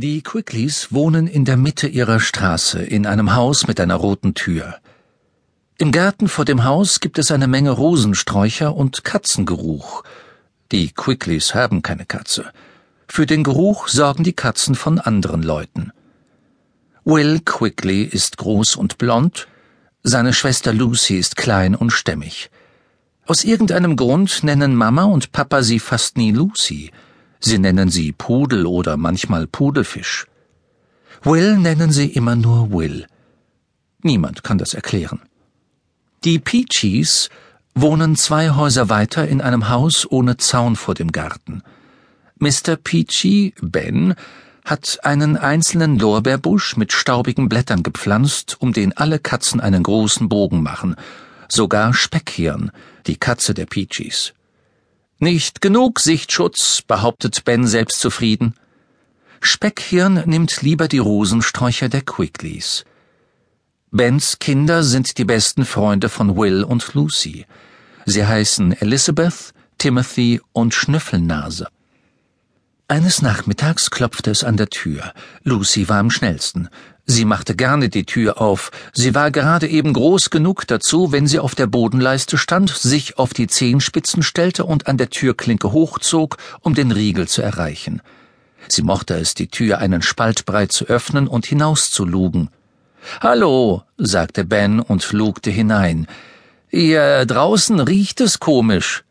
Die Quickleys wohnen in der Mitte ihrer Straße in einem Haus mit einer roten Tür. Im Garten vor dem Haus gibt es eine Menge Rosensträucher und Katzengeruch. Die Quickleys haben keine Katze. Für den Geruch sorgen die Katzen von anderen Leuten. Will Quickly ist groß und blond, seine Schwester Lucy ist klein und stämmig. Aus irgendeinem Grund nennen Mama und Papa sie fast nie Lucy – Sie nennen sie Pudel oder manchmal Pudelfisch. Will nennen sie immer nur Will. Niemand kann das erklären. Die Peachies wohnen zwei Häuser weiter in einem Haus ohne Zaun vor dem Garten. Mr. Peachy, Ben, hat einen einzelnen Lorbeerbusch mit staubigen Blättern gepflanzt, um den alle Katzen einen großen Bogen machen, sogar Speckhirn, die Katze der Peachies. Nicht genug Sichtschutz, behauptet Ben selbstzufrieden. Speckhirn nimmt lieber die Rosensträucher der Quickleys. Bens Kinder sind die besten Freunde von Will und Lucy. Sie heißen Elizabeth, Timothy und Schnüffelnase. Eines Nachmittags klopfte es an der Tür. Lucy war am schnellsten. Sie machte gerne die Tür auf. Sie war gerade eben groß genug dazu, wenn sie auf der Bodenleiste stand, sich auf die Zehenspitzen stellte und an der Türklinke hochzog, um den Riegel zu erreichen. Sie mochte es, die Tür einen Spalt breit zu öffnen und hinauszulugen. Hallo, sagte Ben und lugte hinein. Ihr draußen riecht es komisch.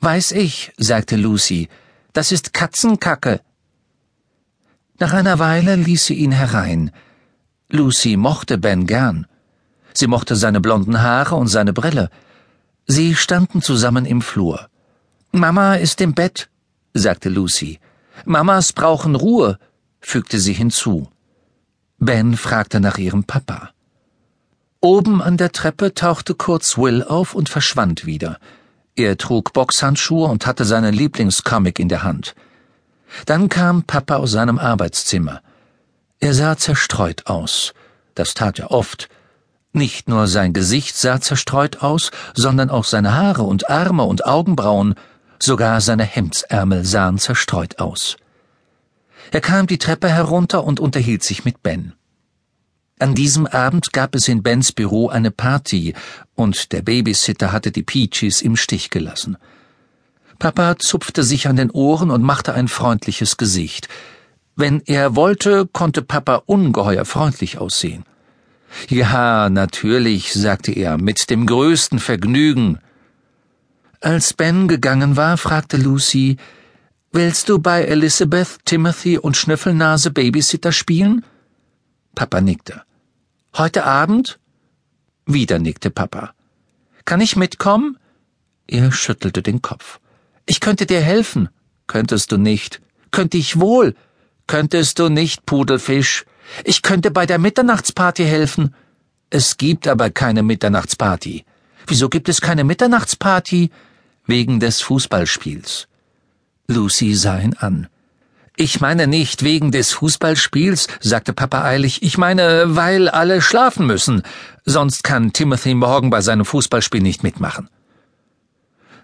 Weiß ich, sagte Lucy. Das ist Katzenkacke. Nach einer Weile ließ sie ihn herein. Lucy mochte Ben gern. Sie mochte seine blonden Haare und seine Brille. Sie standen zusammen im Flur. Mama ist im Bett, sagte Lucy. Mamas brauchen Ruhe, fügte sie hinzu. Ben fragte nach ihrem Papa. Oben an der Treppe tauchte kurz Will auf und verschwand wieder. Er trug Boxhandschuhe und hatte seinen Lieblingscomic in der Hand. Dann kam Papa aus seinem Arbeitszimmer. Er sah zerstreut aus. Das tat er oft. Nicht nur sein Gesicht sah zerstreut aus, sondern auch seine Haare und Arme und Augenbrauen, sogar seine Hemdsärmel sahen zerstreut aus. Er kam die Treppe herunter und unterhielt sich mit Ben. An diesem Abend gab es in Bens Büro eine Party, und der Babysitter hatte die Peaches im Stich gelassen. Papa zupfte sich an den Ohren und machte ein freundliches Gesicht. Wenn er wollte, konnte Papa ungeheuer freundlich aussehen. Ja, natürlich, sagte er, mit dem größten Vergnügen. Als Ben gegangen war, fragte Lucy, Willst du bei Elizabeth, Timothy und Schnüffelnase Babysitter spielen? Papa nickte. Heute Abend? Wieder nickte Papa. Kann ich mitkommen? Er schüttelte den Kopf. Ich könnte dir helfen. Könntest du nicht. Könnte ich wohl. Könntest du nicht, Pudelfisch? Ich könnte bei der Mitternachtsparty helfen. Es gibt aber keine Mitternachtsparty. Wieso gibt es keine Mitternachtsparty? Wegen des Fußballspiels. Lucy sah ihn an. Ich meine nicht wegen des Fußballspiels, sagte Papa eilig, ich meine, weil alle schlafen müssen, sonst kann Timothy morgen bei seinem Fußballspiel nicht mitmachen.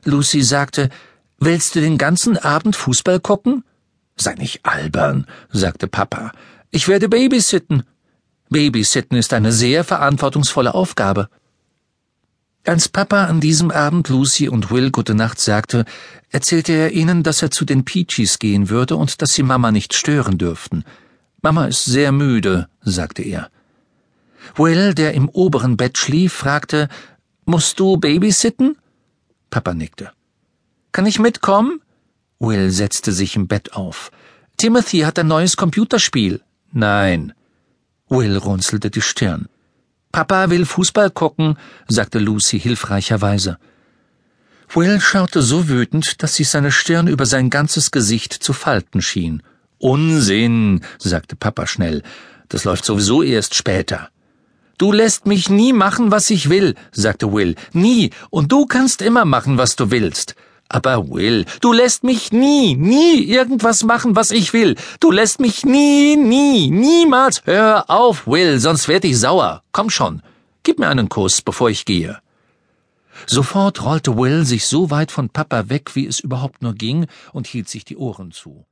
Lucy sagte, Willst du den ganzen Abend Fußball gucken? Sei nicht albern, sagte Papa. Ich werde babysitten. Babysitten ist eine sehr verantwortungsvolle Aufgabe. Als Papa an diesem Abend Lucy und Will gute Nacht sagte, erzählte er ihnen, dass er zu den Peaches gehen würde und dass sie Mama nicht stören dürften. Mama ist sehr müde, sagte er. Will, der im oberen Bett schlief, fragte, Musst du babysitten? Papa nickte. Kann ich mitkommen? Will setzte sich im Bett auf. Timothy hat ein neues Computerspiel. Nein. Will runzelte die Stirn. Papa will Fußball gucken, sagte Lucy hilfreicherweise. Will schaute so wütend, dass sich seine Stirn über sein ganzes Gesicht zu falten schien. Unsinn, sagte Papa schnell. Das läuft sowieso erst später. Du lässt mich nie machen, was ich will, sagte Will. Nie. Und du kannst immer machen, was du willst. Aber Will, du lässt mich nie, nie irgendwas machen, was ich will. Du lässt mich nie, nie, niemals. Hör auf, Will, sonst werd ich sauer. Komm schon. Gib mir einen Kuss, bevor ich gehe. Sofort rollte Will sich so weit von Papa weg, wie es überhaupt nur ging, und hielt sich die Ohren zu.